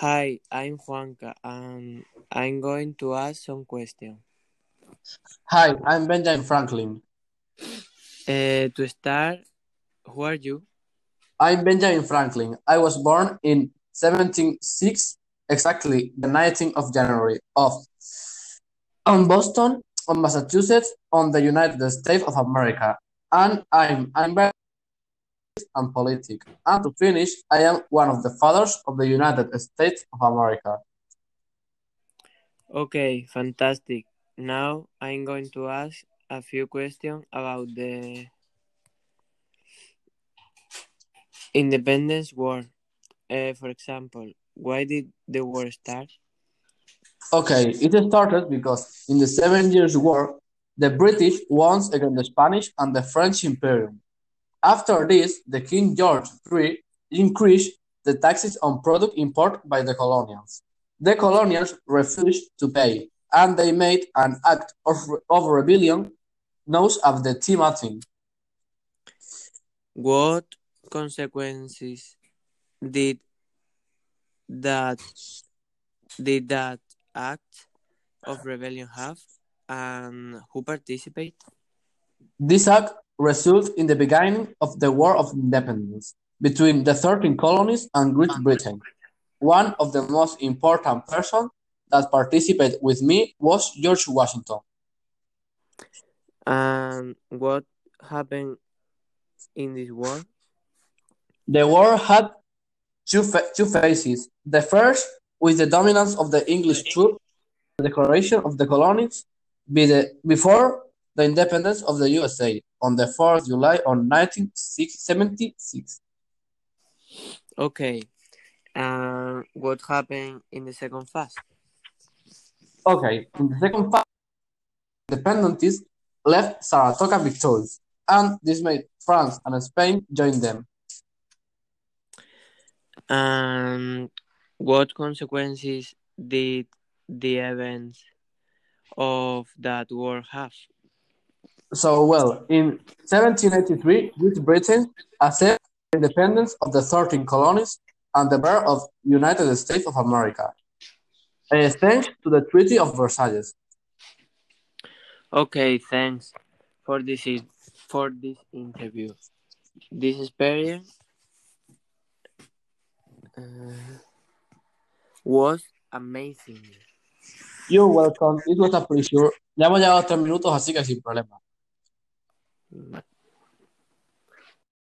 Hi, I'm Juanca, and I'm going to ask some questions. Hi, I'm Benjamin Franklin. Uh, to start, who are you? I'm Benjamin Franklin. I was born in 1706, exactly the 19th of January of on Boston, on Massachusetts, on the United States of America. And I'm I'm very and politic. And to finish, I am one of the fathers of the United States of America. Okay, fantastic. Now I'm going to ask a few questions about the independence war. Uh, for example, why did the war start? Okay, it started because in the Seven Years' War, the British won against the Spanish and the French Imperium. After this, the King George III increased the taxes on product import by the colonials. The colonials refused to pay, and they made an act of, of rebellion known as the Tea Martin. What consequences did that did that act of rebellion have, and who participated? This act resulted in the beginning of the War of Independence between the 13 colonies and Great Britain. One of the most important persons that participated with me was George Washington. And what happened in this war? The war had two, two phases. The first, with the dominance of the English troops, the declaration of the colonies be the, before the independence of the USA on the 4th July on 1976. Okay. And what happened in the second phase? Okay, in the second phase, independentists left Saratoga victorious, and this made France and Spain join them. And what consequences did the events of that war have? So, well, in 1783, Great Britain accepted independence of the 13 colonies and the birth of United States of America, uh, thanks to the Treaty of Versailles. Okay, thanks for this for this interview. This experience uh, was amazing. You're welcome. It was a pleasure. Ya hemos llegado a tres minutos, así que sin problema. Mm.